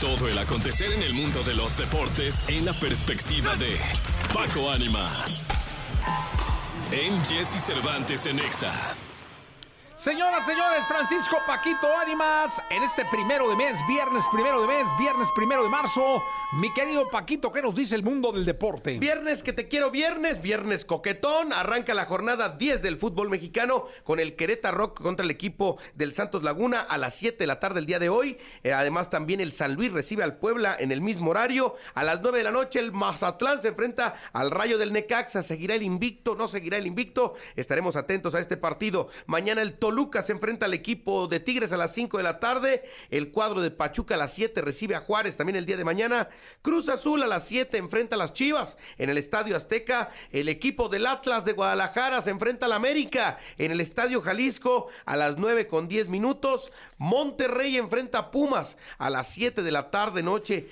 Todo el acontecer en el mundo de los deportes en la perspectiva de Paco Ánimas. En Jesse Cervantes en Exa. Señoras, señores, Francisco Paquito Ánimas, en este primero de mes, viernes primero de mes, viernes primero de marzo, mi querido Paquito, ¿qué nos dice el mundo del deporte? Viernes que te quiero viernes, viernes coquetón, arranca la jornada 10 del fútbol mexicano con el Querétaro Rock contra el equipo del Santos Laguna a las 7 de la tarde el día de hoy. Eh, además también el San Luis recibe al Puebla en el mismo horario. A las 9 de la noche el Mazatlán se enfrenta al Rayo del Necaxa, seguirá el invicto, no seguirá el invicto. Estaremos atentos a este partido. Mañana el Toluca se enfrenta al equipo de Tigres a las 5 de la tarde. El cuadro de Pachuca a las 7 recibe a Juárez también el día de mañana. Cruz Azul a las 7 enfrenta a las Chivas. En el Estadio Azteca, el equipo del Atlas de Guadalajara se enfrenta al América. En el Estadio Jalisco a las 9 con 10 minutos. Monterrey enfrenta a Pumas a las 7 de la tarde noche.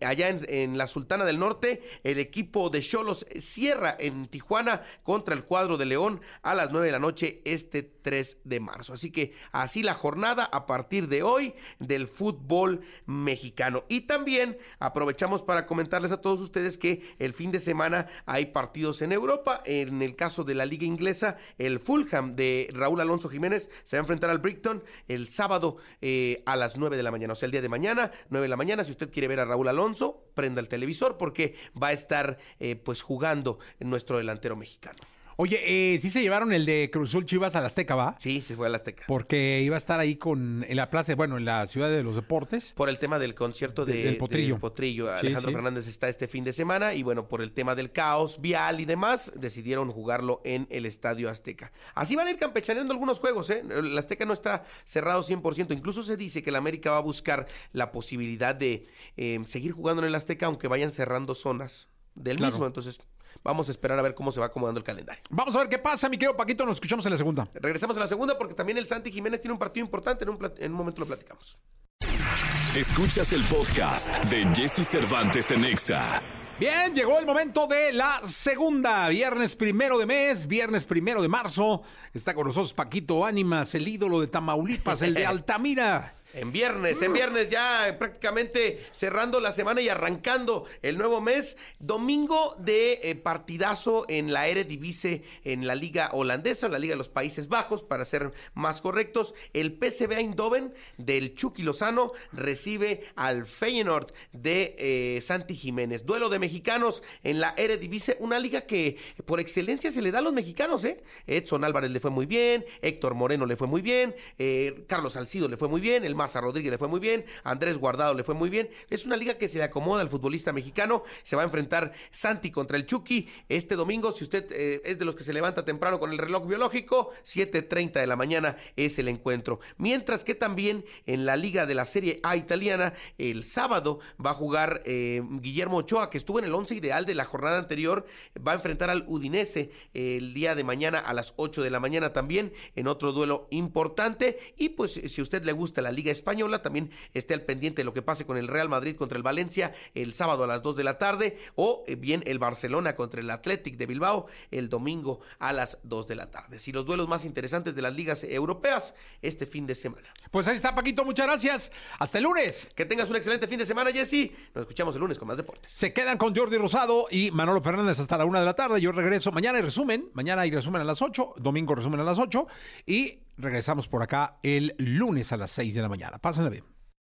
Allá en, en la Sultana del Norte, el equipo de Cholos cierra en Tijuana contra el cuadro de León a las 9 de la noche este 3 de marzo. Así que así la jornada a partir de hoy del fútbol mexicano. Y también aprovechamos para comentarles a todos ustedes que el fin de semana hay partidos en Europa. En el caso de la liga inglesa, el Fulham de Raúl Alonso Jiménez se va a enfrentar al Brighton el sábado eh, a las 9 de la mañana. O sea, el día de mañana, 9 de la mañana. Si usted quiere ver a Raúl Alonso, prenda el televisor porque va a estar eh, pues jugando nuestro delantero mexicano. Oye, eh, sí se llevaron el de Cruzul Chivas a la Azteca, ¿va? Sí, se fue al Azteca. Porque iba a estar ahí con en la plaza, bueno, en la ciudad de los deportes. Por el tema del concierto de, De- del Potrillo. del Potrillo. Sí, Alejandro sí. Fernández está este fin de semana y bueno, por el tema del caos vial y demás, decidieron jugarlo en el Estadio Azteca. Así van a ir campechaneando algunos juegos, ¿eh? El Azteca no está cerrado 100%. Incluso se dice que el América va a buscar la posibilidad de eh, seguir jugando en el Azteca aunque vayan cerrando zonas del Claro. mismo. Entonces, vamos a esperar a ver cómo se va acomodando el calendario. Vamos a ver qué pasa, mi querido Paquito, nos escuchamos en la segunda. Regresamos a la segunda porque también el Santi Jiménez tiene un partido importante. En un, plat- en un momento lo platicamos. Escuchas el podcast de Jesse Cervantes en Exa. Bien, llegó el momento de la segunda. Viernes primero de mes, viernes primero de marzo. Está con nosotros Paquito Ánimas, el ídolo de Tamaulipas, el de Altamira. En viernes, en viernes ya prácticamente cerrando la semana y arrancando el nuevo mes. Domingo de eh, partidazo en la Eredivisie, en la liga holandesa, la liga de los Países Bajos, para ser más correctos. El PSV Eindhoven del Chucky Lozano recibe al Feyenoord de eh, Santi Jiménez. Duelo de mexicanos en la Eredivisie, una liga que por excelencia se le da a los mexicanos, ¿eh? Edson Álvarez le fue muy bien, Héctor Moreno le fue muy bien, eh, Carlos Salcido le fue muy bien, el Maza Rodríguez le fue muy bien, Andrés Guardado le fue muy bien. Es una liga que se le acomoda al futbolista mexicano. Se va a enfrentar Santi contra el Chucky este domingo. Si usted eh, es de los que se levanta temprano con el reloj biológico, 7:30 de la mañana es el encuentro. Mientras que también en la liga de la Serie A italiana, el sábado va a jugar eh, Guillermo Ochoa, que estuvo en el 11 ideal de la jornada anterior. Va a enfrentar al Udinese el día de mañana a las 8 de la mañana también en otro duelo importante. Y pues si a usted le gusta la Liga Española, también esté al pendiente de lo que pase con el Real Madrid contra el Valencia el sábado a las 2 de la tarde o eh, bien el Barcelona contra el Athletic de Bilbao el domingo a las 2 de la tarde. Si los duelos más interesantes de las ligas europeas este fin de semana. Pues ahí está, Paquito, muchas gracias. Hasta el lunes. Que tengas un excelente fin de semana, Jesse. Nos escuchamos el lunes con más deportes. Se quedan con Jordi Rosado y Manolo Fernández hasta la una de la tarde. Yo regreso mañana y resumen. Mañana hay resumen a las 8, domingo resumen a las 8 y regresamos por acá el lunes a las 6 de la mañana. Pásenla bien.